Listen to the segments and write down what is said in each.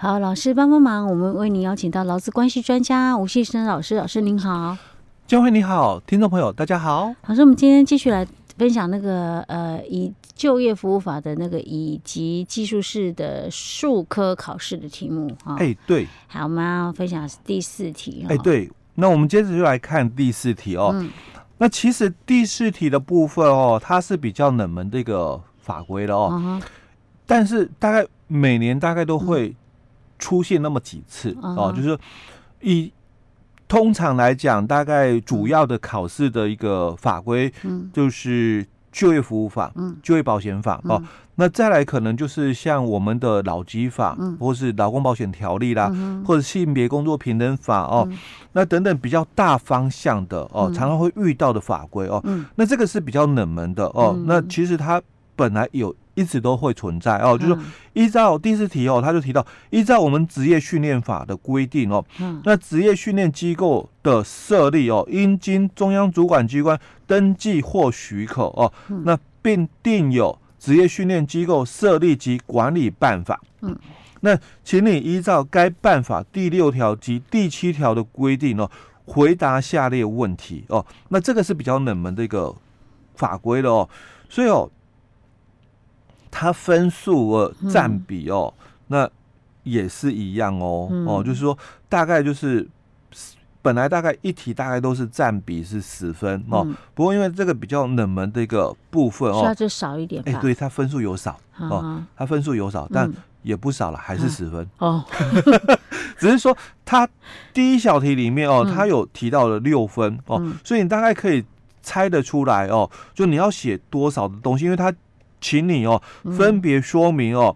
好，老师帮帮忙，我们为您邀请到劳资关系专家吴先生老师，老师您好。江惠你好，听众朋友大家好。老师，我们今天继续来分享那个呃，以就业服务法的那个以及技术式的数科考试的题目哈。哎、欸，对。好，我们要分享第四题。哎、欸，对。那我们接着就来看第四题哦。嗯。那其实第四题的部分哦，它是比较冷门的一个法规了哦。嗯。但是大概每年大概都会出现那么几次、嗯、哦，就是以。通常来讲，大概主要的考试的一个法规，嗯，就是就业服务法，嗯，就业保险法、嗯、哦。那再来可能就是像我们的劳基法，嗯，或是劳工保险条例啦，嗯、或者性别工作平等法哦、嗯，那等等比较大方向的哦，常常会遇到的法规哦、嗯。那这个是比较冷门的哦、嗯。那其实它本来有。一直都会存在哦，就是说依照第四题哦，他就提到依照我们职业训练法的规定哦，那职业训练机构的设立哦，应经中央主管机关登记或许可哦，那并定有职业训练机构设立及管理办法。嗯，那请你依照该办法第六条及第七条的规定哦，回答下列问题哦。那这个是比较冷门的一个法规了哦，所以哦。它分数呃占比哦、嗯，那也是一样哦、嗯、哦，就是说大概就是本来大概一题大概都是占比是十分、嗯、哦，不过因为这个比较冷门的一个部分哦，就少一点。哎、欸，对，它分数有少哦，它分数有少，但也不少了，还是十分、嗯、哦。只是说它第一小题里面哦，它有提到了六分、嗯、哦，所以你大概可以猜得出来哦，就你要写多少的东西，因为它。请你哦，分别说明哦，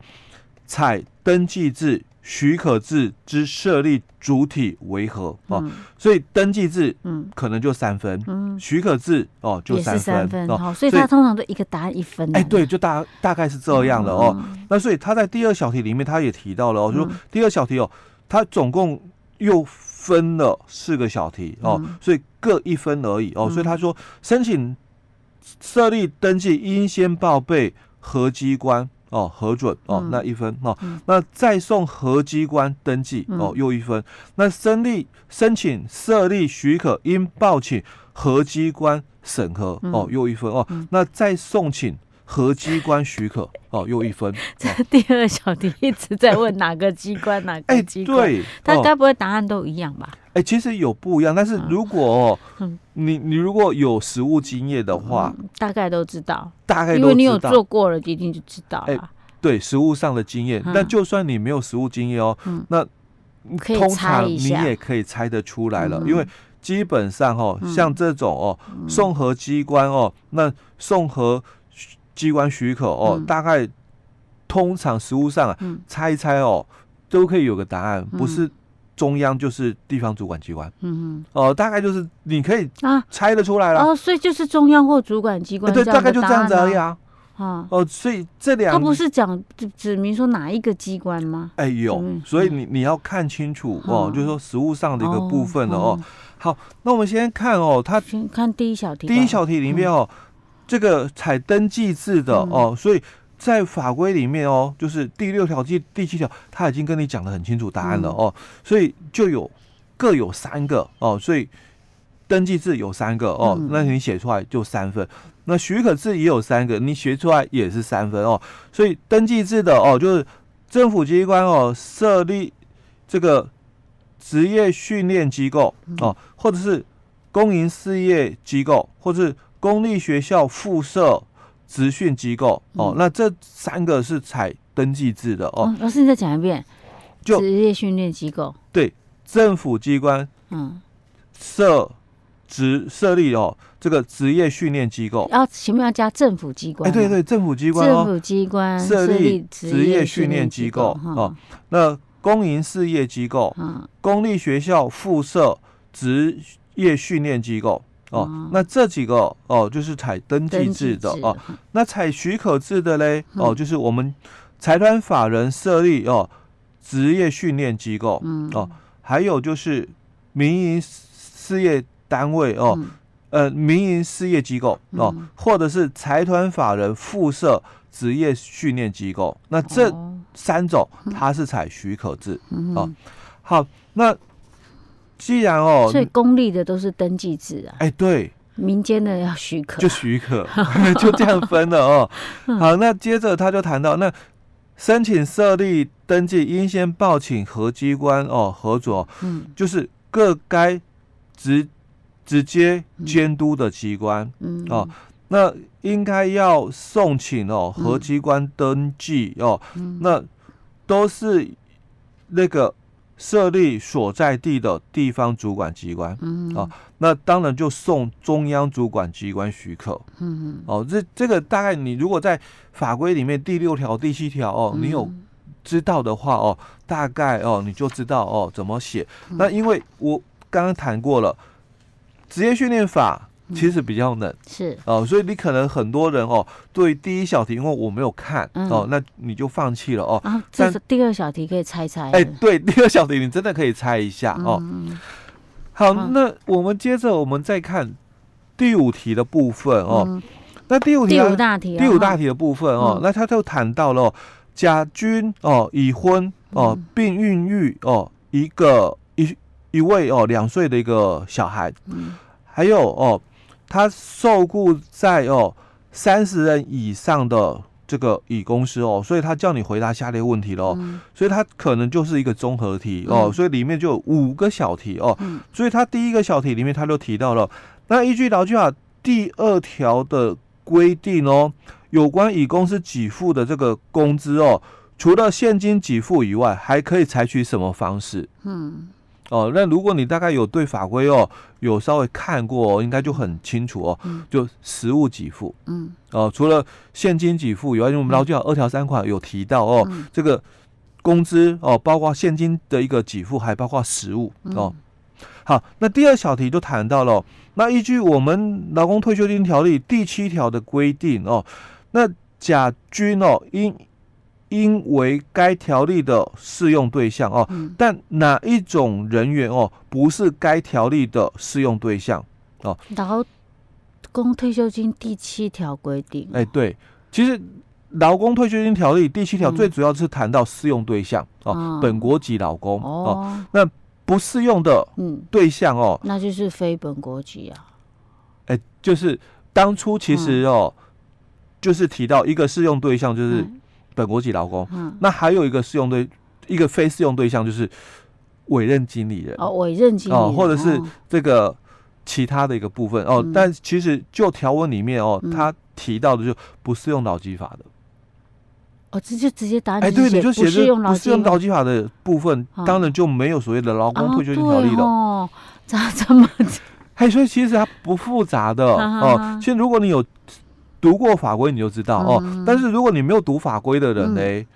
采登记制、许可制之设立主体为何哦、嗯？所以登记制嗯，可能就三分，嗯，许可制哦就三分，哦。所以他通常都一个答案一分。哎，对，就大大概是这样的哦、嗯。那所以他在第二小题里面，他也提到了哦，就说第二小题哦，他总共又分了四个小题哦，所以各一分而已哦。所以他说申请。设立登记应先报备核机关哦，核准哦、嗯，那一分哦、嗯，那再送核机关登记哦，又一分。嗯、那申立申请设立许可应报请核机关审核哦，又一分哦、嗯。那再送请核机关许可哦，又一分。这第二小题一直在问哪个机关哪个机关？对，他该不会答案都一样吧？哎、欸，其实有不一样，但是如果、嗯、你你如果有实务经验的话、嗯，大概都知道，大概因为你有做过了，一定就知道了。哎、欸，对，实务上的经验、嗯，但就算你没有实务经验哦、嗯，那通常你也可以猜得出来了，因为基本上哦，嗯、像这种哦，送核机关哦，那送核机关许可哦，嗯、大概通常实务上啊、嗯，猜一猜哦，都可以有个答案，不是。中央就是地方主管机关，嗯哦、呃，大概就是你可以啊。猜得出来了、啊、哦，所以就是中央或主管机关、啊，对，大概就这样子而已啊，啊。哦，所以这两他不是讲指明说哪一个机关吗？哎有，所以你你要看清楚哦，就是说实物上的一个部分了哦，哦。好，那我们先看哦，他先看第一小题，第一小题里面哦，嗯、这个采登记制的、嗯、哦，所以。在法规里面哦，就是第六条、第第七条，他已经跟你讲的很清楚答案了哦，所以就有各有三个哦，所以登记制有三个哦，那你写出来就三分。那许可制也有三个，你写出来也是三分哦。所以登记制的哦，就是政府机关哦设立这个职业训练机构哦，或者是公营事业机构，或者是公立学校附设。职训机构哦，那这三个是采登记制的哦。老师，你再讲一遍。就职业训练机构。对，政府机关嗯设职设立哦，这个职业训练机构。要前面要加政府机关。哎，对对，政府机关。政府机关设立职业训练机构哦。那公营事业机构，嗯，公立学校附设职业训练机构。哦，那这几个哦，就是采登记制的哦。那采许可制的嘞，哦，就是我们财团法人设立哦，职业训练机构，嗯，哦，还有就是民营事业单位哦，呃，民营事业机构哦，或者是财团法人附设职业训练机构。那这三种 它是采许可制哦。好，那既然哦，所以公立的都是登记制啊。哎，对，民间的要许可，就许可，就这样分了哦。好，那接着他就谈到，那申请设立登记应先报请核机关哦核准，嗯，就是各该直直接监督的机关，嗯。哦，那应该要送请哦核机关登记哦，那都是那个。设立所在地的地方主管机关，嗯，哦，那当然就送中央主管机关许可，嗯。哦，这这个大概你如果在法规里面第六条、第七条哦，你有知道的话哦，大概哦你就知道哦怎么写。那因为我刚刚谈过了职业训练法。其实比较冷，是哦，所以你可能很多人哦，对第一小题，因为我没有看哦，那你就放弃了哦。啊，这是第二小题可以猜猜。哎，对，第二小题你真的可以猜一下哦。好，那我们接着我们再看第五题的部分哦。那第五题，第五大题，第五大题的部分哦，那他就谈到了甲君哦已婚哦，并孕育哦一个一一位哦两岁的一个小孩，还有哦。他受雇在哦三十人以上的这个乙公司哦，所以他叫你回答下列问题喽。嗯、所以他可能就是一个综合题哦，嗯、所以里面就有五个小题哦。嗯、所以他第一个小题里面他就提到了，那依据劳基法第二条的规定哦，有关乙公司给付的这个工资哦，除了现金给付以外，还可以采取什么方式？嗯。哦，那如果你大概有对法规哦，有稍微看过哦，应该就很清楚哦。嗯、就实物给付，嗯，哦，除了现金给付以外，因为我们劳基法二条三款有提到哦，嗯、这个工资哦，包括现金的一个给付，还包括实物哦。嗯、好，那第二小题就谈到了，那依据我们劳工退休金条例第七条的规定哦，那甲君哦应。应为该条例的适用对象哦，嗯、但哪一种人员哦不是该条例的适用对象哦？劳工退休金第七条规定，哎，对，其实劳工退休金条例第七条最主要是谈到适用对象、嗯、哦，本国籍劳工哦，哦，那不适用的嗯。对象哦、嗯，那就是非本国籍啊，哎，就是当初其实哦，嗯、就是提到一个适用对象就是。嗯本国籍劳工，嗯，那还有一个适用对，一个非适用对象就是委任经理人哦，委任经理人哦，或者是这个其他的一个部分哦。嗯、但其实就条文里面哦，他、嗯、提到的就不适用劳基法的哦，这就直接答案哎，对，你就写着不适用劳基法的部分，哦、当然就没有所谓的劳工退休金条例了哦。咋这么？哎，所以其实它不复杂的哦。其实如果你有。读过法规你就知道哦，嗯、但是如果你没有读法规的人呢，嗯、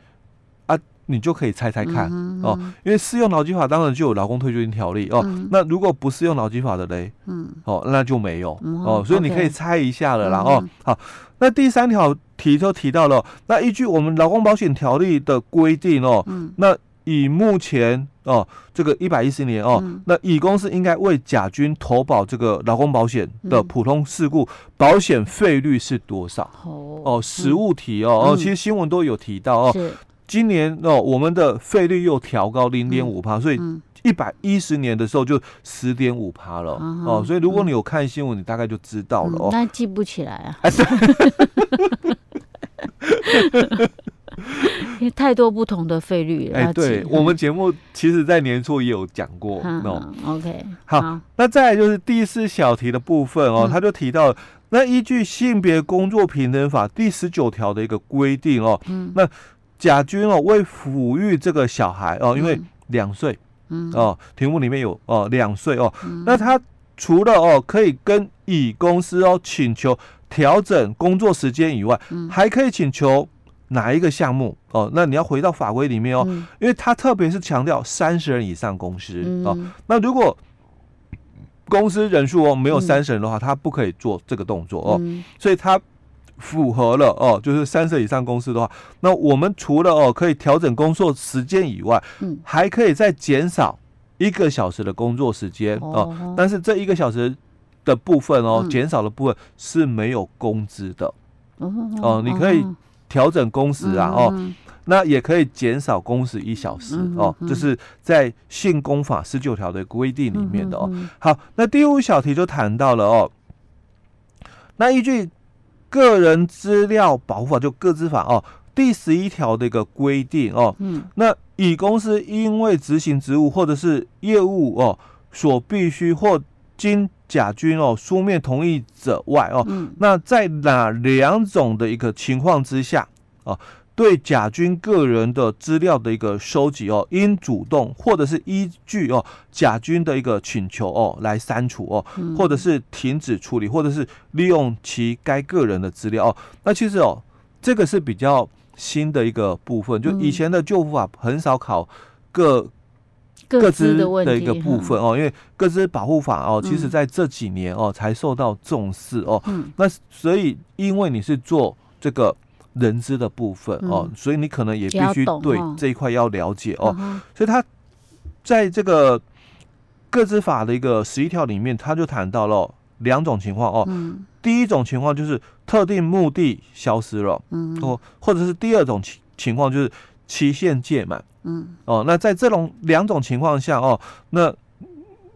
啊，你就可以猜猜看、嗯、哦，因为适用劳基法当然就有劳工退休金条例哦，嗯、那如果不适用劳基法的嘞，嗯，哦，那就没有、嗯、哦，所以你可以猜一下了啦、嗯、哦。好，那第三条题就提到了，那依据我们劳工保险条例的规定哦，嗯、那以目前。哦，这个一百一十年哦，嗯、那乙公司应该为甲军投保这个劳工保险的普通事故保险费率是多少？哦哦，实物题哦、嗯、哦，其实新闻都有提到哦。今年哦，我们的费率又调高零点五趴，所以一百一十年的时候就十点五趴了、嗯、哦。所以如果你有看新闻，你大概就知道了哦。那、嗯、记不起来啊。因为太多不同的费率了。哎，对我们节目，其实在年初也有讲过。哦，OK，好，那再来就是第四小题的部分哦，他就提到，那依据性别工作平等法第十九条的一个规定哦，嗯那甲君哦为抚育这个小孩哦，因为两岁，嗯哦，题目里面有哦两岁哦，那他除了哦可以跟乙公司哦请求调整工作时间以外，还可以请求。哪一个项目哦？那你要回到法规里面哦，嗯、因为他特别是强调三十人以上公司、嗯、哦。那如果公司人数哦没有三十人的话，他、嗯、不可以做这个动作哦。嗯、所以他符合了哦，就是三十以上公司的话，那我们除了哦可以调整工作时间以外，嗯，还可以再减少一个小时的工作时间哦。哦但是这一个小时的部分哦，减、嗯、少的部分是没有工资的哦。哦，你可以。调整工时啊，哦，那也可以减少工时一小时哦，这是在性工法十九条的规定里面的哦。好，那第五小题就谈到了哦，那依据个人资料保护法就个资法哦，第十一条的一个规定哦，那乙公司因为执行职务或者是业务哦，所必须或经甲军哦书面同意者外哦，嗯、那在哪两种的一个情况之下哦，对甲军个人的资料的一个收集哦，应主动或者是依据哦甲军的一个请求哦来删除哦，嗯、或者是停止处理，或者是利用其该个人的资料哦。那其实哦，这个是比较新的一个部分，就以前的旧服法很少考个。个资的一个部分哦，因为各资保护法哦，其实在这几年哦才受到重视哦。那所以因为你是做这个人资的部分哦，所以你可能也必须对这一块要了解哦。所以他在这个各资法的一个十一条里面，他就谈到了两种情况哦。第一种情况就是特定目的消失了，哦，或者是第二种情情况就是期限届满。嗯哦，那在这种两种情况下哦，那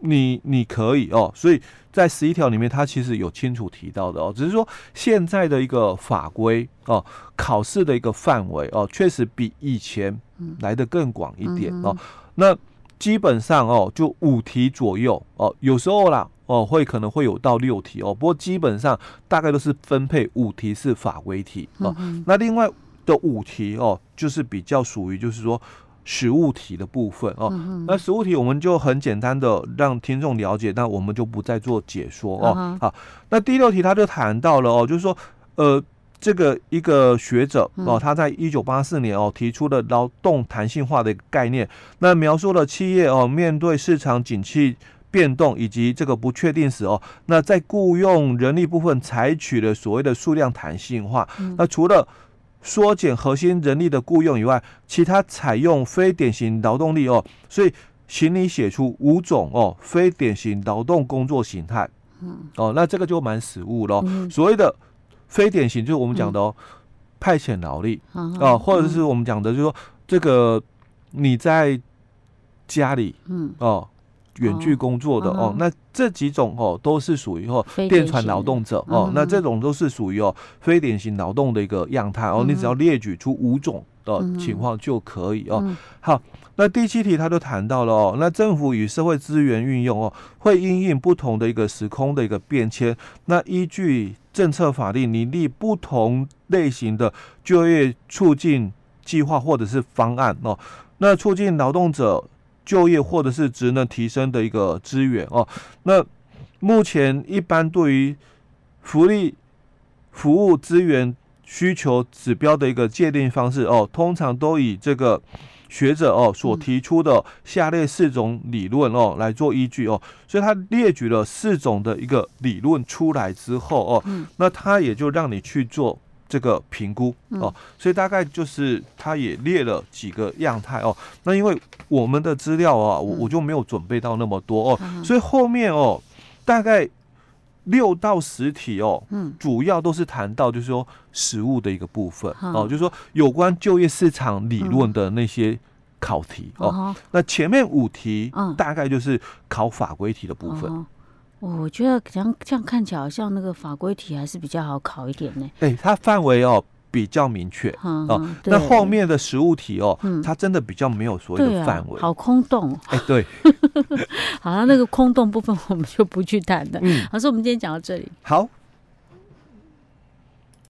你你可以哦，所以在十一条里面，它其实有清楚提到的哦，只是说现在的一个法规哦，考试的一个范围哦，确实比以前来的更广一点哦。那基本上哦，就五题左右哦，有时候啦哦，会可能会有到六题哦，不过基本上大概都是分配五题是法规题哦。那另外的五题哦，就是比较属于就是说。实物题的部分哦，嗯、那实物题我们就很简单的让听众了解，那我们就不再做解说哦。嗯、好，那第六题他就谈到了哦，就是说，呃，这个一个学者哦，他在一九八四年哦提出了劳动弹性化的概念，那描述了企业哦面对市场景气变动以及这个不确定时哦，那在雇佣人力部分采取了所谓的数量弹性化，嗯、那除了缩减核心人力的雇佣以外，其他采用非典型劳动力哦，所以请你写出五种哦非典型劳动工作形态。嗯，哦，那这个就蛮实务喽。嗯、所谓的非典型就是我们讲的哦，嗯、派遣劳力啊，嗯、或者是我们讲的就是说这个你在家里，嗯，哦。远距工作的哦，那这几种哦都是属于哦电传劳动者哦，那这种都是属于哦非典型劳动的一个样态哦，你只要列举出五种的情况就可以哦。好，那第七题他就谈到了哦，那政府与社会资源运用哦，会因应不同的一个时空的一个变迁，那依据政策法令拟立不同类型的就业促进计划或者是方案哦，那促进劳动者。就业或者是职能提升的一个资源哦，那目前一般对于福利服务资源需求指标的一个界定方式哦，通常都以这个学者哦所提出的下列四种理论哦来做依据哦，所以他列举了四种的一个理论出来之后哦，那他也就让你去做。这个评估哦，所以大概就是他也列了几个样态哦。那因为我们的资料啊，我我就没有准备到那么多哦，所以后面哦，大概六到十题哦，嗯，主要都是谈到就是说实物的一个部分哦，就是说有关就业市场理论的那些考题哦。那前面五题大概就是考法规题的部分。我觉得这样这样看起来好像那个法规题还是比较好考一点呢。哎，它范围哦比较明确哦。那后面的实物题哦，它真的比较没有所谓的范围，好空洞。哎，对，好像那个空洞部分我们就不去谈了。嗯，老师，我们今天讲到这里。好。